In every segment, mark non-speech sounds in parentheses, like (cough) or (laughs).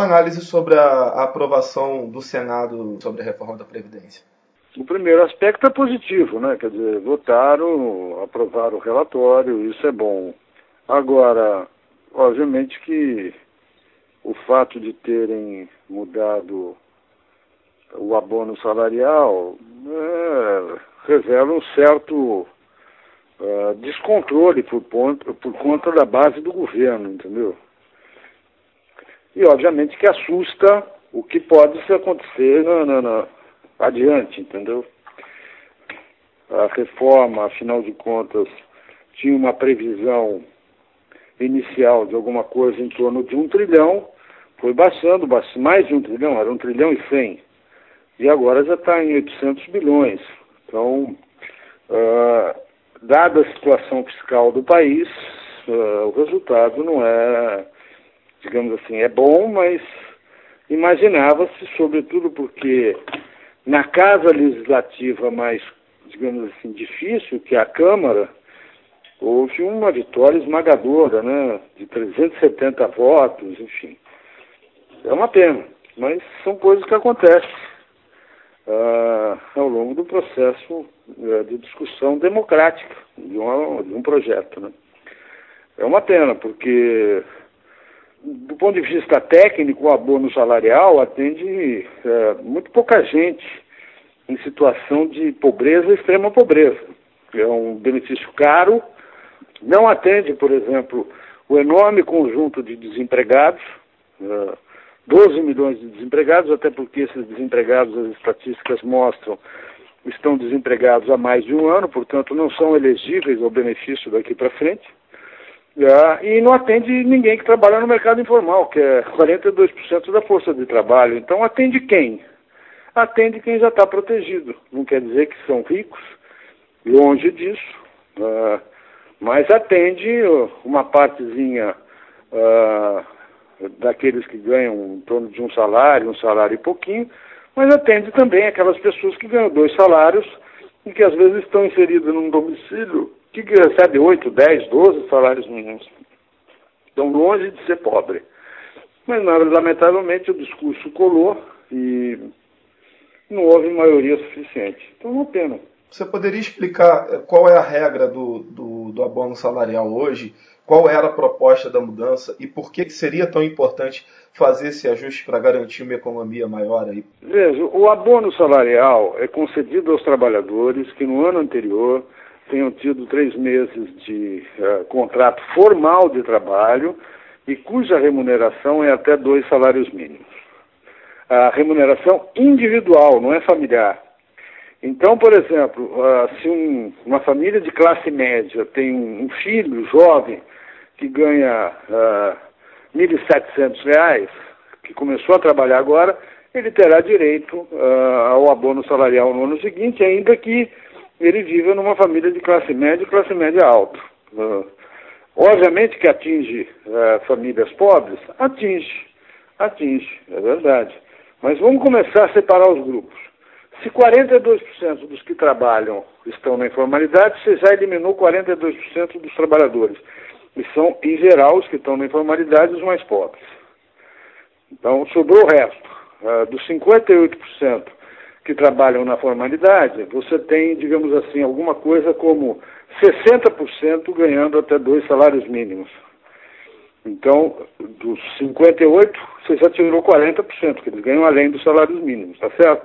sua análise sobre a, a aprovação do Senado sobre a reforma da Previdência? O primeiro aspecto é positivo, né? Quer dizer, votaram, aprovaram o relatório, isso é bom. Agora, obviamente que o fato de terem mudado o abono salarial é, revela um certo uh, descontrole por, ponto, por conta da base do governo, entendeu? E obviamente que assusta o que pode acontecer na, na, na, adiante, entendeu? A reforma, afinal de contas, tinha uma previsão inicial de alguma coisa em torno de um trilhão, foi baixando, mais de um trilhão, era um trilhão e cem, e agora já está em 800 bilhões. Então, uh, dada a situação fiscal do país, uh, o resultado não é, digamos assim, é bom, mas imaginava-se, sobretudo porque na casa legislativa mais, digamos assim, difícil, que é a Câmara, houve uma vitória esmagadora, né, de 370 votos, enfim. É uma pena, mas são coisas que acontecem uh, ao longo do processo uh, de discussão democrática de, de um projeto. Né. É uma pena, porque do ponto de vista técnico, o abono salarial atende uh, muito pouca gente em situação de pobreza, extrema pobreza. É um benefício caro, não atende, por exemplo, o enorme conjunto de desempregados, uh, 12 milhões de desempregados, até porque esses desempregados, as estatísticas mostram, estão desempregados há mais de um ano, portanto não são elegíveis ao benefício daqui para frente. Uh, e não atende ninguém que trabalha no mercado informal, que é 42% da força de trabalho. Então atende quem? Atende quem já está protegido. Não quer dizer que são ricos, longe disso. Uh, mas atende uma partezinha uh, daqueles que ganham em torno de um salário, um salário e pouquinho, mas atende também aquelas pessoas que ganham dois salários e que às vezes estão inseridas num domicílio que recebe 8, 10, 12 salários mínimos. Estão longe de ser pobre. Mas, lamentavelmente, o discurso colou e não houve maioria suficiente. Então, não pena. Você poderia explicar eh, qual é a regra do, do, do, abono salarial hoje? Qual era a proposta da mudança e por que seria tão importante fazer esse ajuste para garantir uma economia maior aí? Veja, o abono salarial é concedido aos trabalhadores que no ano anterior tenham tido três meses de uh, contrato formal de trabalho e cuja remuneração é até dois salários mínimos. A remuneração individual, não é familiar. Então, por exemplo, uh, se um, uma família de classe média tem um, um filho jovem que ganha uh, R$ 1.700, que começou a trabalhar agora, ele terá direito uh, ao abono salarial no ano seguinte, ainda que ele viva numa família de classe média e classe média alta. Uh, obviamente que atinge uh, famílias pobres, atinge, atinge, é verdade. Mas vamos começar a separar os grupos. Se 42% dos que trabalham estão na informalidade, você já eliminou 42% dos trabalhadores. E são, em geral, os que estão na informalidade os mais pobres. Então, sobrou o resto. Uh, dos 58% que trabalham na formalidade, você tem, digamos assim, alguma coisa como 60% ganhando até dois salários mínimos. Então, dos 58, você já tirou 40%, que eles ganham além dos salários mínimos, tá certo?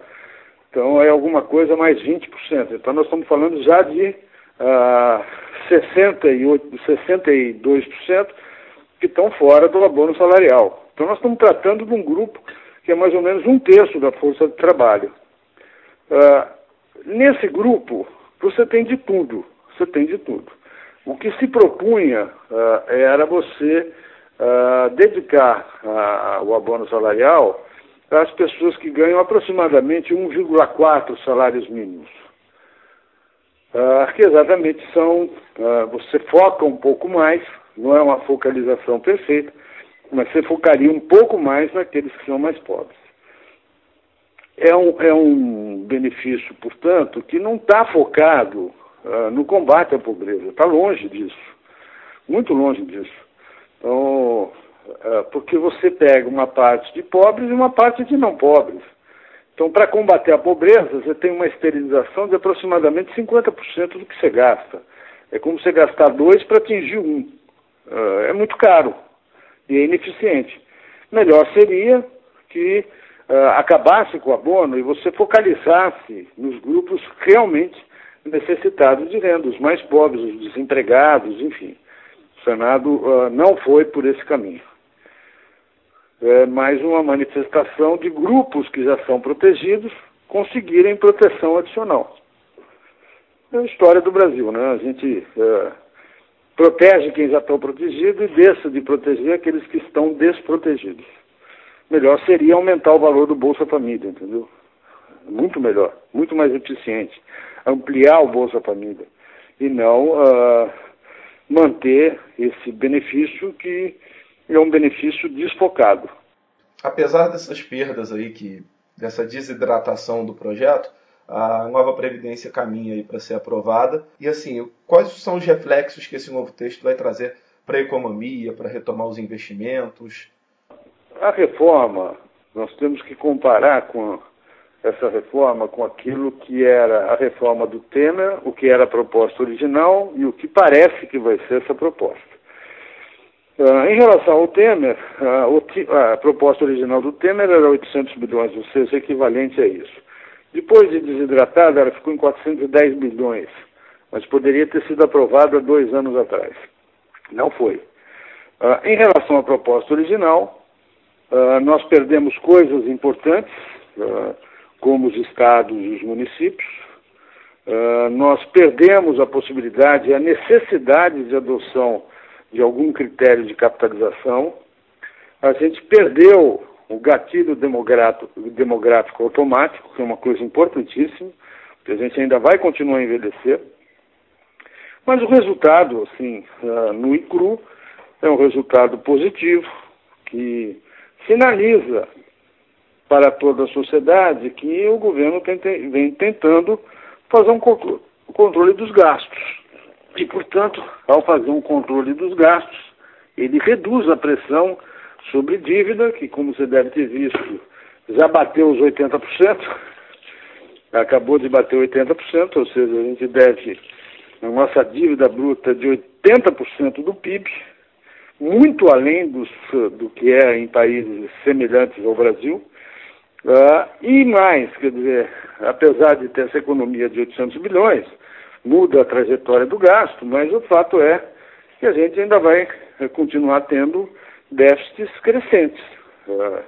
Então é alguma coisa mais 20%. Então nós estamos falando já de uh, 68, 62% que estão fora do abono salarial. Então nós estamos tratando de um grupo que é mais ou menos um terço da força de trabalho. Uh, nesse grupo, você tem de tudo. Você tem de tudo. O que se propunha uh, era você uh, dedicar o abono salarial às pessoas que ganham aproximadamente 1,4 salários mínimos. que exatamente são, você foca um pouco mais, não é uma focalização perfeita, mas você focaria um pouco mais naqueles que são mais pobres. É um, é um benefício, portanto, que não está focado uh, no combate à pobreza, está longe disso, muito longe disso. Então, uh, porque você pega uma parte de pobres e uma parte de não pobres. Então, para combater a pobreza, você tem uma esterilização de aproximadamente 50% do que você gasta. É como você gastar dois para atingir um. Uh, é muito caro e é ineficiente. Melhor seria que uh, acabasse com o abono e você focalizasse nos grupos realmente necessitados de renda, os mais pobres, os desempregados, enfim. O Senado uh, não foi por esse caminho é mais uma manifestação de grupos que já são protegidos conseguirem proteção adicional. É a história do Brasil, né? A gente é, protege quem já está protegido e deixa de proteger aqueles que estão desprotegidos. Melhor seria aumentar o valor do Bolsa Família, entendeu? Muito melhor, muito mais eficiente. Ampliar o Bolsa Família e não uh, manter esse benefício que é um benefício desfocado. Apesar dessas perdas aí, que, dessa desidratação do projeto, a nova Previdência caminha aí para ser aprovada. E assim, quais são os reflexos que esse novo texto vai trazer para a economia, para retomar os investimentos? A reforma, nós temos que comparar com essa reforma com aquilo que era a reforma do Temer, o que era a proposta original e o que parece que vai ser essa proposta. Uh, em relação ao Temer, uh, a proposta original do Temer era 800 bilhões, ou seja, equivalente a isso. Depois de desidratada, ela ficou em 410 bilhões, mas poderia ter sido aprovada dois anos atrás. Não foi. Uh, em relação à proposta original, nós perdemos coisas importantes, como os estados e os municípios. nós perdemos a possibilidade, a necessidade de adoção de algum critério de capitalização. A gente perdeu o gatilho demográfico, automático, que é uma coisa importantíssima, porque a gente ainda vai continuar a envelhecer. Mas o resultado, assim, uh, no ICRU, é um resultado positivo, que sinaliza para toda a sociedade que o governo vem tentando fazer um controle dos gastos. E, portanto, ao fazer um controle dos gastos, ele reduz a pressão sobre dívida, que, como você deve ter visto, já bateu os 80%, acabou de bater 80%, ou seja, a gente deve a nossa dívida bruta de 80% do PIB, muito além dos, do que é em países semelhantes ao Brasil. Uh, e mais, quer dizer, apesar de ter essa economia de 800 bilhões, muda a trajetória do gasto, mas o fato é que a gente ainda vai eh, continuar tendo déficits crescentes. Uh,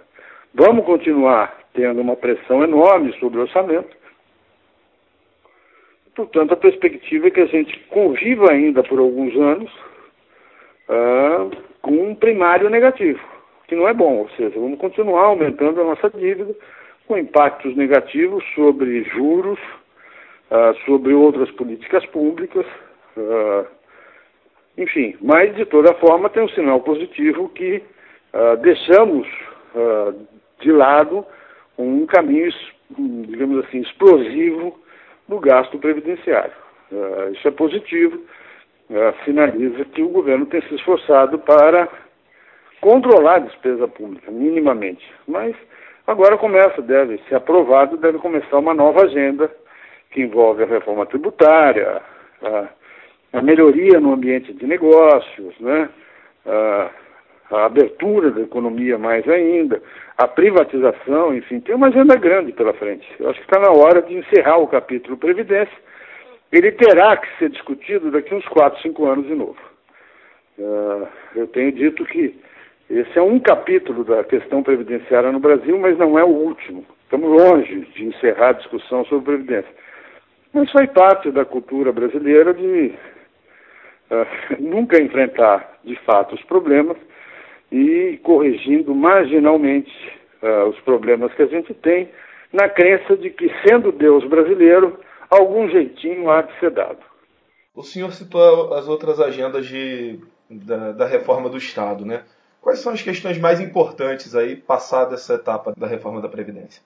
vamos continuar tendo uma pressão enorme sobre o orçamento. Portanto, a perspectiva é que a gente conviva ainda por alguns anos com um primário negativo, que não é bom. Ou seja, vamos continuar aumentando a nossa dívida com impactos negativos sobre juros, uh, sobre outras políticas públicas, uh, enfim, mas de toda forma tem um sinal positivo que uh, deixamos de lado um caminho, digamos assim, explosivo do gasto previdenciário. isso é positivo, sinaliza que o governo tem se esforçado para controlar a despesa pública, minimamente. Mas agora começa, deve ser aprovado, deve começar uma nova agenda que envolve a reforma tributária, a, a melhoria no ambiente de negócios, né? a, a abertura da economia mais ainda, a privatização, enfim, tem uma agenda grande pela frente. Eu acho que está na hora de encerrar o capítulo Previdência. Ele terá que ser discutido daqui uns 4, 5 anos de novo. Uh, eu tenho dito que esse é um capítulo da questão previdenciária no Brasil, mas não é o último. Estamos longe de encerrar a discussão sobre Previdência. Mas faz parte da cultura brasileira de uh, (laughs) nunca enfrentar de fato os problemas e corrigindo marginalmente uh, os problemas que a gente tem, na crença de que, sendo Deus brasileiro, algum jeitinho há de ser dado. O senhor citou as outras agendas de, da, da reforma do Estado, né? Quais são as questões mais importantes aí, passada essa etapa da reforma da Previdência?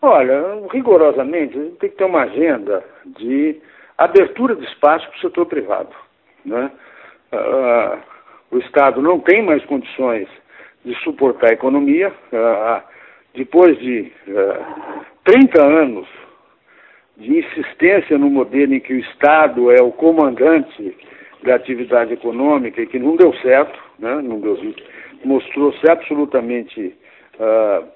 Olha, rigorosamente, a gente tem que ter uma agenda de abertura de espaço para o setor privado. Né? Uh, o Estado não tem mais condições de suportar a economia. Uh, depois de uh, 30 anos de insistência no modelo em que o Estado é o comandante da atividade econômica e que não deu certo, né, não deu, mostrou-se absolutamente uh,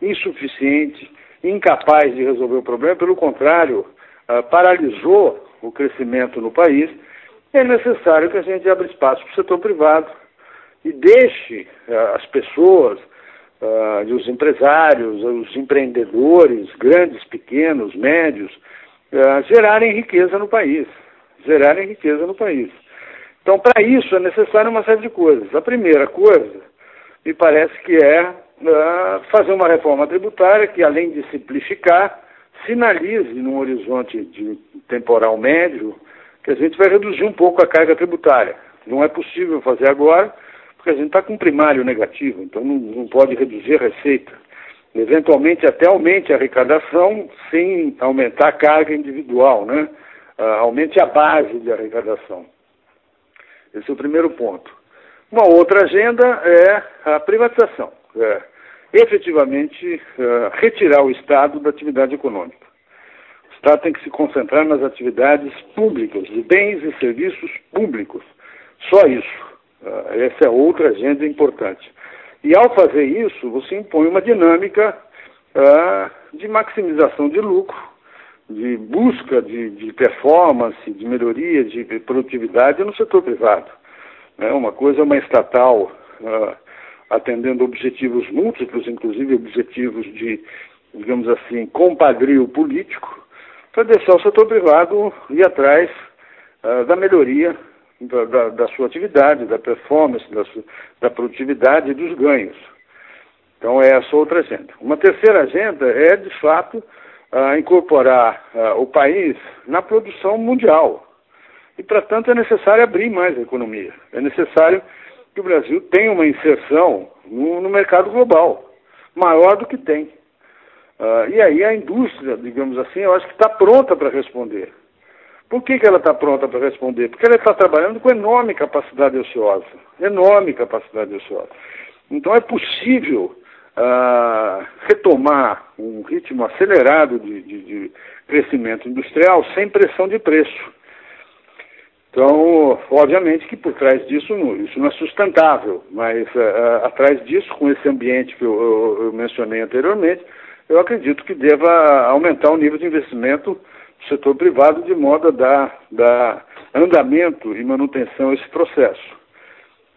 insuficiente, incapaz de resolver o problema, pelo contrário, uh, paralisou o crescimento no país, é necessário que a gente abra espaço para o setor privado e deixe uh, as pessoas, uh, os empresários, os empreendedores, grandes, pequenos, médios, uh, gerarem riqueza no país. Gerarem riqueza no país. Então, para isso é necessário uma série de coisas. A primeira coisa, me parece que é fazer uma reforma tributária que, além de simplificar, sinalize num horizonte de temporal médio que a gente vai reduzir um pouco a carga tributária. Não é possível fazer agora, porque a gente está com primário negativo, então não, não pode reduzir a receita. Eventualmente até aumente a arrecadação sem aumentar a carga individual, né? Uh, aumente a base de arrecadação. Esse é o primeiro ponto. Uma outra agenda é a privatização. É, efetivamente, uh, retirar o Estado da atividade econômica. O Estado tem que se concentrar nas atividades públicas, de bens e serviços públicos. Só isso. Uh, essa é outra agenda importante. E ao fazer isso, você impõe uma dinâmica uh, de maximização de lucro, de busca de, de, performance, de melhoria de produtividade no setor privado. É uma coisa é uma estatal uh, atendendo objetivos múltiplos, inclusive objetivos de, digamos assim, compadrio político, para deixar o setor privado ir atrás uh, da melhoria da, da, da, sua atividade, da performance, da, da produtividade e dos ganhos. Então, é essa outra agenda. Uma terceira agenda é, de fato, uh, incorporar uh, o país na produção mundial. E, para tanto, é necessário abrir mais a economia. É necessário que o Brasil tenha uma inserção no, no mercado global, maior do que tem. Uh, e aí a indústria, digamos assim, eu acho que está pronta para responder. Por que, que ela está pronta para responder? Porque ela está trabalhando com enorme capacidade ociosa. Enorme capacidade ociosa. Então é possível uh, retomar um ritmo acelerado de, de, de crescimento industrial sem pressão de preço. Então, obviamente que por trás disso isso não é sustentável, mas uh, atrás disso, com esse ambiente que eu, eu, eu, mencionei anteriormente, eu acredito que deva aumentar o nível de investimento setor privado de modo a dar, dar andamento e manutenção a esse processo.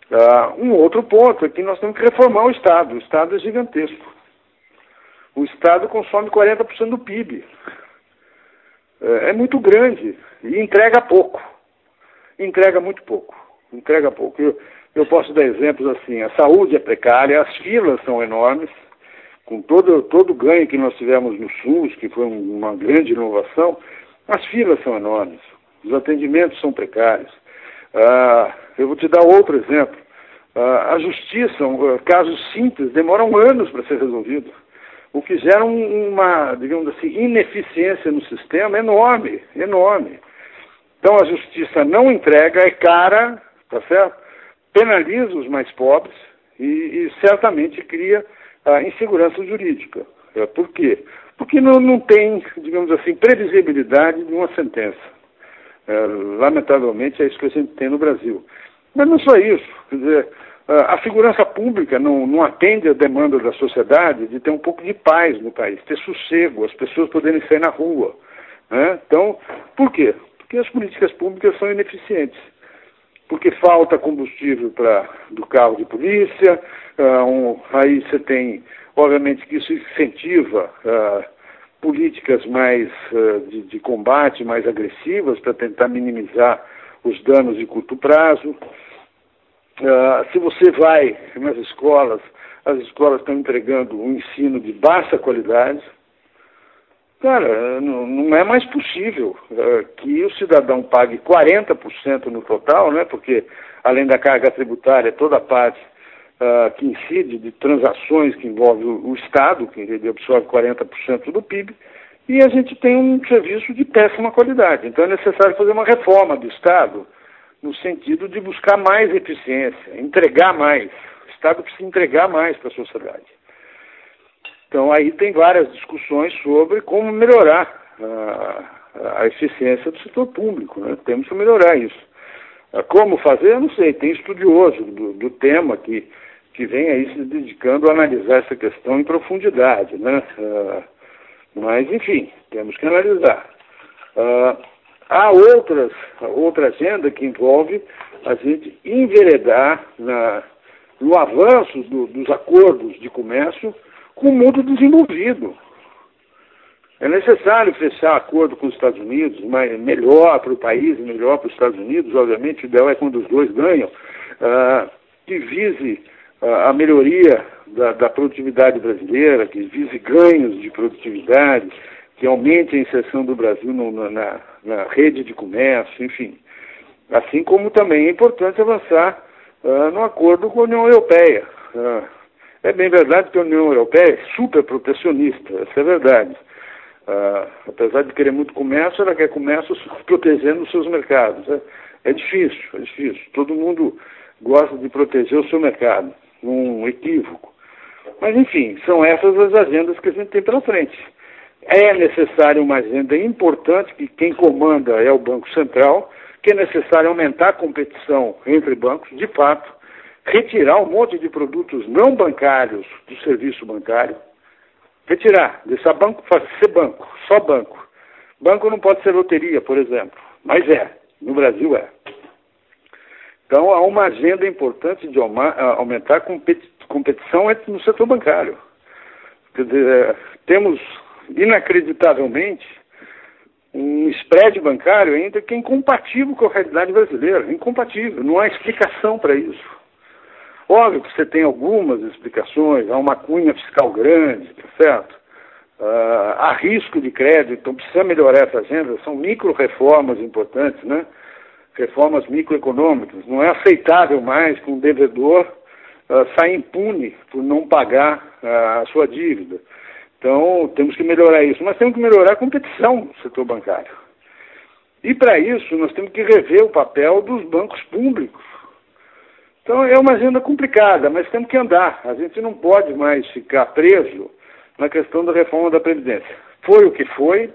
Uh, um outro ponto é que nós temos que reformar o Estado. O Estado é gigantesco. O Estado consome 40% do PIB. É, é muito grande e entrega pouco entrega muito pouco. Entrega pouco. Eu, eu posso dar exemplos assim: a saúde é precária, as filas são enormes, com todo, todo o ganho que nós tivemos no SUS, que foi uma grande inovação, as filas são enormes, os atendimentos são precários. Ah, eu vou te dar outro exemplo. Ah, a justiça, casos simples, demoram anos para ser resolvidos, o que gera uma, digamos assim, ineficiência no sistema enorme, enorme. Então a justiça não entrega, é cara, tá certo? Penaliza os mais pobres e, e certamente cria a insegurança jurídica. É, por quê? Porque não, não tem, digamos assim, previsibilidade de uma sentença. É, lamentavelmente é isso que a gente tem no Brasil. Mas não só isso, quer dizer, a segurança pública não, não atende à demanda da sociedade de ter um pouco de paz no país, ter sossego, as pessoas poderem sair na rua. Né? Então, por quê? porque as políticas públicas são ineficientes. Porque falta combustível para do carro de polícia, uh, um, aí você tem, obviamente, que isso incentiva uh, políticas mais uh, de, de, combate, mais agressivas, para tentar minimizar os danos de curto prazo. se você vai nas escolas, as escolas estão entregando um ensino de baixa qualidade, Cara, não, é mais possível uh, que o cidadão pague 40% no total, né? Porque além da carga tributária, toda a parte uh, que incide de transações que envolve o, Estado, que absorve 40% do PIB, e a gente tem um serviço de péssima qualidade. Então é necessário fazer uma reforma do Estado no sentido de buscar mais eficiência, entregar mais. O Estado precisa entregar mais para a sociedade. Então, aí tem várias discussões sobre como melhorar a, a eficiência do setor público. Né? Temos que melhorar isso. Ah, como fazer, eu não sei. Tem estudioso do, do tema que, que vem aí se dedicando a analisar essa questão em profundidade. Né? Uh, mas, enfim, temos que analisar. Uh, há outras, outra agenda que envolve a gente enveredar na, no avanço do, dos acordos de comércio com o mundo desenvolvido. É necessário fechar acordo com os Estados Unidos, mas melhor para o país, melhor para os Estados Unidos, obviamente, o ideal é quando os dois ganham, uh, que vise uh, a melhoria da, da, produtividade brasileira, que vise ganhos de produtividade, que aumente a inserção do Brasil no, na, na, rede de comércio, enfim. Assim como também é importante avançar uh, no acordo com a União Europeia. É bem verdade que a União Europeia é super protecionista, essa é verdade. Uh, apesar de querer muito comércio, ela quer comércio protegendo os seus mercados. É, é difícil, é difícil. Todo mundo gosta de proteger o seu mercado, um equívoco. Mas, enfim, são essas as agendas que a gente tem pela frente. É necessário uma agenda importante, que quem comanda é o Banco Central, que é necessário aumentar a competição entre bancos, de fato, retirar um monte de produtos não bancários do serviço bancário, retirar, deixar banco ser banco, só banco. Banco não pode ser loteria, por exemplo, mas é, no Brasil é. Então há uma agenda importante de aumentar a competição no setor bancário. Quer dizer, é, temos inacreditavelmente um spread bancário ainda que é incompatível com a realidade brasileira, incompatível, não há explicação para isso. Óbvio que você tem algumas explicações, há uma cunha fiscal grande, tá certo? Uh, há risco de crédito, então precisa melhorar essa agenda, são micro-reformas importantes, né? Reformas microeconômicas. Não é aceitável mais que um devedor uh, saia impune por não pagar uh, a sua dívida. Então, temos que melhorar isso. Mas temos que melhorar a competição no setor bancário. E para isso, nós temos que rever o papel dos bancos públicos então é uma agenda complicada, mas temos que andar. A gente não pode mais ficar preso na questão da reforma da Previdência. Foi o que foi,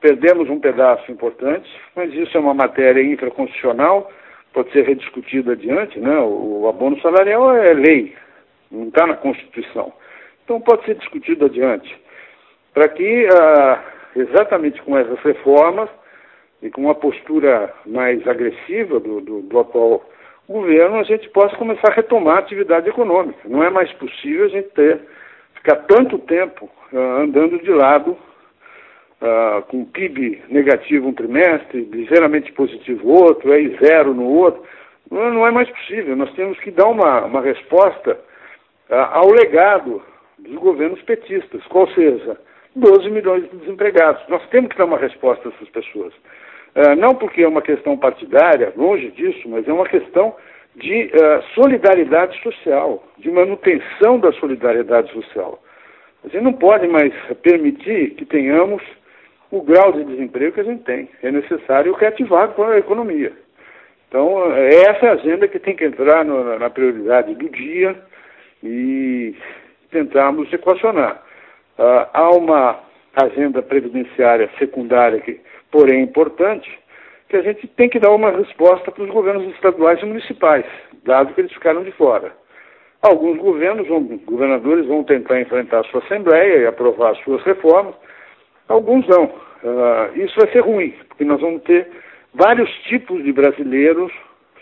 perdemos um pedaço importante, mas isso é uma matéria infraconstitucional, pode ser rediscutido adiante, né? O abono salarial é lei, não está na Constituição. Então pode ser discutido adiante. Para que, ah, exatamente com essas reformas e com uma postura mais agressiva do, do, do atual governo, a gente possa começar a retomar a atividade econômica. Não é mais possível a gente ter, ficar tanto tempo uh, andando de lado, uh, com PIB negativo um trimestre, ligeiramente positivo outro, aí zero no outro. Não, não, é mais possível. Nós temos que dar uma, uma resposta uh, ao legado dos governos petistas, qual seja, 12 milhões de desempregados. Nós temos que dar uma resposta a essas pessoas. Uh, não porque é uma questão partidária, longe disso, mas é uma questão de uh, solidariedade social, de manutenção da solidariedade social. A gente não pode mais permitir que tenhamos o grau de desemprego que a gente tem. É necessário reativar a economia. Então, é essa agenda que tem que entrar no, na prioridade do dia e tentarmos equacionar. Uh, há uma agenda previdenciária secundária que porém importante, que a gente tem que dar uma resposta para os governos estaduais e municipais, dado que eles ficaram de fora. Alguns governos, governadores vão tentar enfrentar a sua Assembleia e aprovar as suas reformas, alguns não. Uh, isso vai ser ruim, porque nós vamos ter vários tipos de brasileiros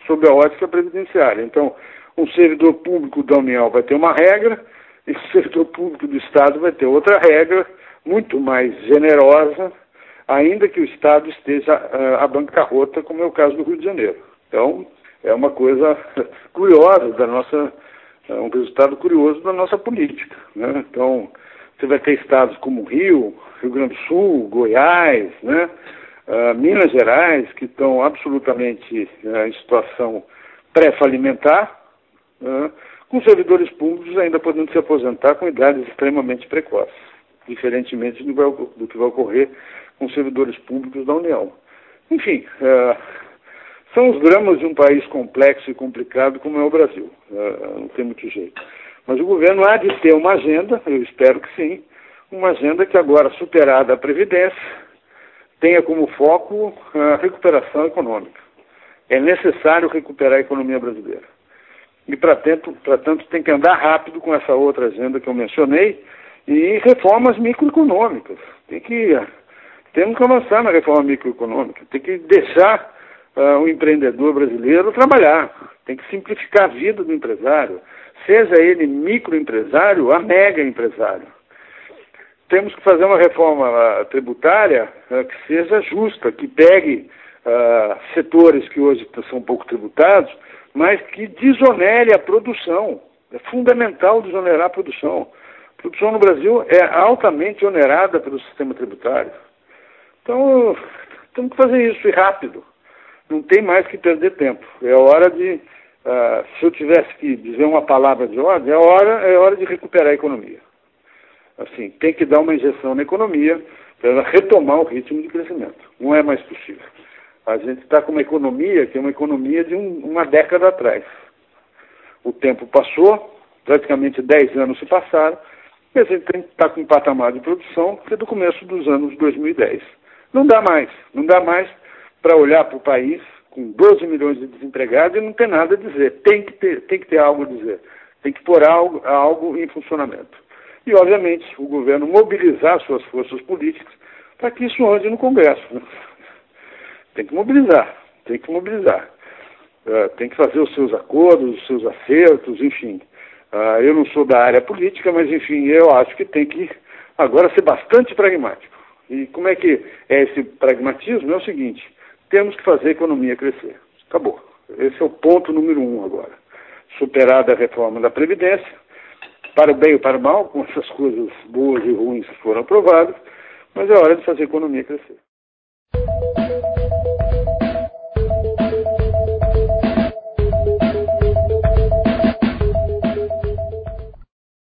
sob a ótica previdenciária. Então, um servidor público da União vai ter uma regra, e o servidor público do Estado vai ter outra regra, muito mais generosa, ainda que o Estado esteja uh, à bancarrota, como é o caso do Rio de Janeiro. Então, é uma coisa (laughs) curiosa da nossa, é um resultado curioso da nossa política. Né? Então, você vai ter estados como Rio, Rio Grande do Sul, Goiás, né? Uh, Minas Gerais, que estão absolutamente uh, em situação pré-falimentar, uh, com servidores públicos ainda podendo se aposentar com idades extremamente precoces, diferentemente do, do que vai ocorrer com servidores públicos da União. Enfim, é, São os dramas de um país complexo e complicado como é o Brasil. Uh, não tem muito jeito. Mas o governo há de ter uma agenda, eu espero que sim, uma agenda que agora, superada a Previdência, tenha como foco a recuperação econômica. É necessário recuperar a economia brasileira. E, para tanto, tanto, tem que andar rápido com essa outra agenda que eu mencionei e reformas microeconômicas. Tem que, temos que avançar na reforma microeconômica. Tem que deixar uh, o empreendedor brasileiro trabalhar. Tem que simplificar a vida do empresário, seja ele microempresário ou mega empresário. Temos que fazer uma reforma uh, tributária uh, que seja justa, que pegue setores que hoje são pouco tributados, mas que desonere a produção. É fundamental desonerar a produção. A produção no Brasil é altamente onerada pelo sistema tributário. Então, temos que fazer isso e rápido não tem mais que perder tempo. É hora de, uh, se eu tivesse que dizer uma palavra de ordem, é hora, é hora de recuperar a economia. Assim, tem que dar uma injeção na economia para ela retomar o ritmo de crescimento. Não é mais possível. A gente está com uma economia que é uma economia de um, uma década atrás. O tempo passou, praticamente 10 anos se passaram, e a gente está com um patamar de produção que é do começo dos anos 2010. Não dá mais, não dá mais para olhar para o país com 12 milhões de desempregados e não ter nada a dizer. Tem que ter, tem que ter algo a dizer. Tem que pôr algo, algo em funcionamento. E, obviamente, o governo mobilizar suas forças políticas para que isso ande no Congresso. Né? Tem que mobilizar, tem que mobilizar. Uh, tem que fazer os seus acordos, os seus acertos, enfim. Uh, eu não sou da área política, mas, enfim, eu acho que tem que agora ser bastante pragmático. E como é que é esse pragmatismo? É o seguinte: temos que fazer a economia crescer. Acabou. Esse é o ponto número um agora. Superada a reforma da Previdência, para o bem ou para o mal, com essas coisas boas e ruins que foram aprovadas, mas é hora de fazer a economia crescer.